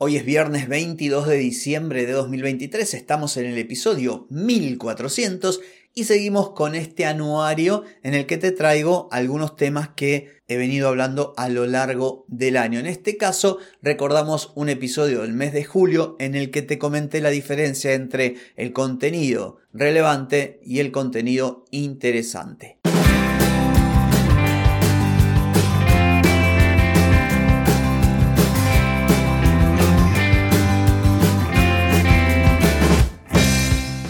Hoy es viernes 22 de diciembre de 2023, estamos en el episodio 1400 y seguimos con este anuario en el que te traigo algunos temas que he venido hablando a lo largo del año. En este caso recordamos un episodio del mes de julio en el que te comenté la diferencia entre el contenido relevante y el contenido interesante.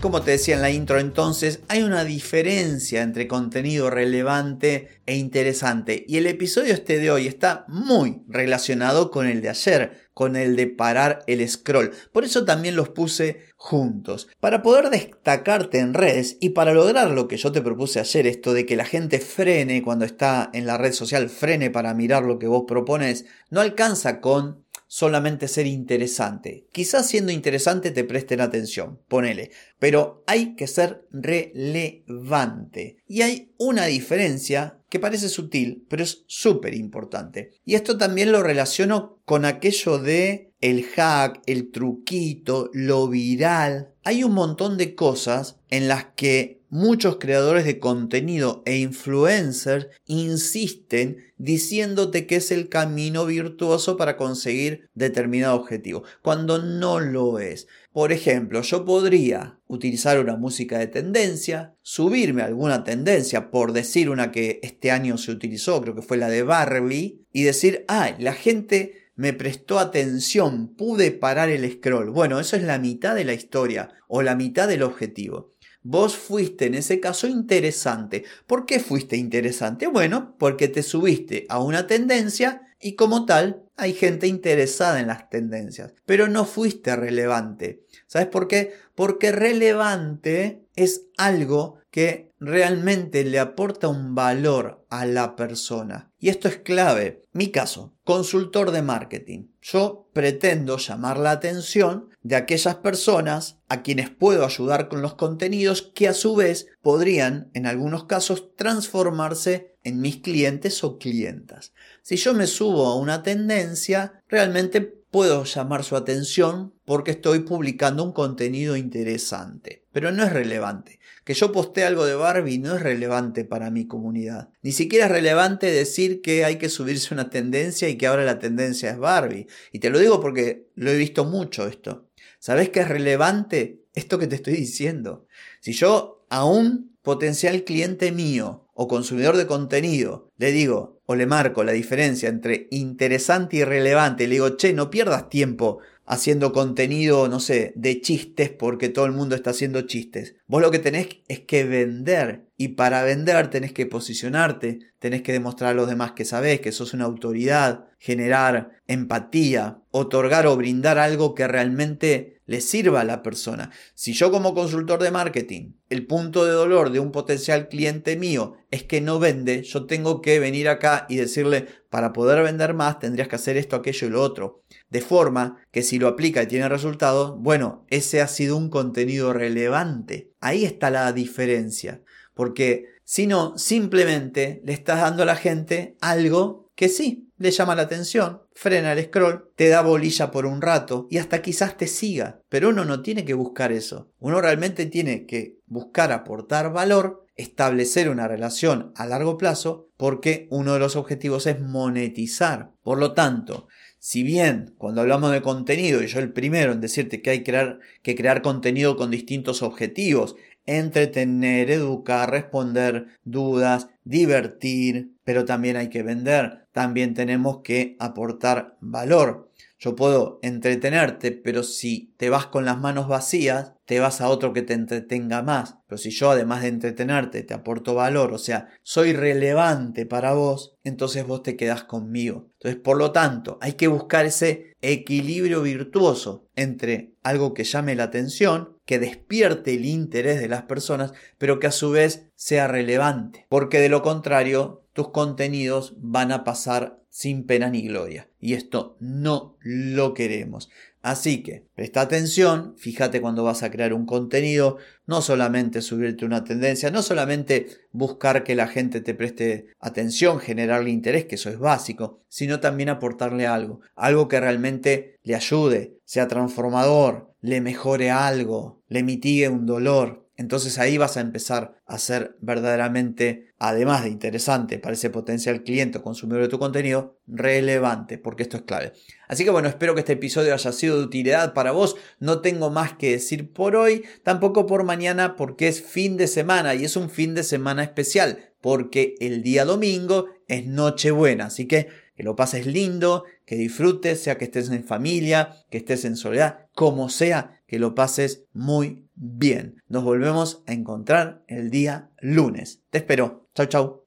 Como te decía en la intro entonces, hay una diferencia entre contenido relevante e interesante y el episodio este de hoy está muy relacionado con el de ayer, con el de parar el scroll. Por eso también los puse juntos. Para poder destacarte en redes y para lograr lo que yo te propuse ayer, esto de que la gente frene cuando está en la red social, frene para mirar lo que vos propones, no alcanza con solamente ser interesante. Quizás siendo interesante te presten atención, ponele, pero hay que ser relevante. Y hay una diferencia que parece sutil, pero es súper importante. Y esto también lo relaciono con aquello de el hack, el truquito, lo viral. Hay un montón de cosas en las que muchos creadores de contenido e influencers insisten diciéndote que es el camino virtuoso para conseguir determinado objetivo, cuando no lo es. Por ejemplo, yo podría utilizar una música de tendencia, subirme a alguna tendencia, por decir una que este año se utilizó, creo que fue la de Barbie, y decir, ah, la gente me prestó atención, pude parar el scroll. Bueno, eso es la mitad de la historia o la mitad del objetivo. Vos fuiste en ese caso interesante. ¿Por qué fuiste interesante? Bueno, porque te subiste a una tendencia y como tal hay gente interesada en las tendencias, pero no fuiste relevante. ¿Sabes por qué? Porque relevante es algo que realmente le aporta un valor a la persona. Y esto es clave. Mi caso, consultor de marketing. Yo pretendo llamar la atención de aquellas personas a quienes puedo ayudar con los contenidos que a su vez podrían, en algunos casos, transformarse en mis clientes o clientas. Si yo me subo a una tendencia, realmente puedo llamar su atención porque estoy publicando un contenido interesante, pero no es relevante. Que yo postee algo de Barbie no es relevante para mi comunidad. Ni siquiera es relevante decir que hay que subirse una tendencia y que ahora la tendencia es Barbie. Y te lo digo porque lo he visto mucho esto. ¿Sabes qué es relevante? Esto que te estoy diciendo. Si yo a un potencial cliente mío o consumidor de contenido le digo o le marco la diferencia entre interesante y relevante, le digo, che, no pierdas tiempo haciendo contenido, no sé, de chistes porque todo el mundo está haciendo chistes. Vos lo que tenés es que vender y para vender tenés que posicionarte, tenés que demostrar a los demás que sabés, que sos una autoridad, generar empatía, otorgar o brindar algo que realmente le sirva a la persona. Si yo como consultor de marketing, el punto de dolor de un potencial cliente mío es que no vende, yo tengo que venir acá y decirle, para poder vender más tendrías que hacer esto, aquello y lo otro. De forma que si lo aplica y tiene resultados, bueno, ese ha sido un contenido relevante. Ahí está la diferencia. Porque si no, simplemente le estás dando a la gente algo que sí, le llama la atención, frena el scroll, te da bolilla por un rato y hasta quizás te siga. Pero uno no tiene que buscar eso. Uno realmente tiene que buscar aportar valor, establecer una relación a largo plazo, porque uno de los objetivos es monetizar. Por lo tanto, si bien cuando hablamos de contenido, y yo el primero en decirte que hay crear, que crear contenido con distintos objetivos, entretener, educar, responder dudas, divertir, pero también hay que vender, también tenemos que aportar valor. Yo puedo entretenerte, pero si te vas con las manos vacías, te vas a otro que te entretenga más. Pero si yo además de entretenerte te aporto valor, o sea, soy relevante para vos, entonces vos te quedás conmigo. Entonces, por lo tanto, hay que buscar ese equilibrio virtuoso entre algo que llame la atención, que despierte el interés de las personas, pero que a su vez sea relevante. Porque de lo contrario, tus contenidos van a pasar sin pena ni gloria. Y esto no lo queremos. Así que presta atención, fíjate cuando vas a crear un contenido, no solamente subirte una tendencia, no solamente buscar que la gente te preste atención, generarle interés, que eso es básico, sino también aportarle algo, algo que realmente le ayude, sea transformador, le mejore algo, le mitigue un dolor, entonces ahí vas a empezar a ser verdaderamente, además de interesante para ese potencial cliente o consumidor de tu contenido, relevante, porque esto es clave. Así que bueno, espero que este episodio haya sido de utilidad para vos. No tengo más que decir por hoy, tampoco por mañana, porque es fin de semana y es un fin de semana especial, porque el día domingo es Nochebuena. Así que que lo pases lindo, que disfrutes, sea que estés en familia, que estés en soledad, como sea, que lo pases muy bien. Nos volvemos a encontrar el día lunes. Te espero. Chau, chau.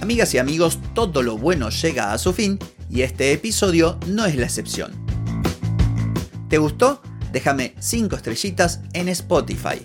Amigas y amigos, todo lo bueno llega a su fin y este episodio no es la excepción. ¿Te gustó? Déjame 5 estrellitas en Spotify.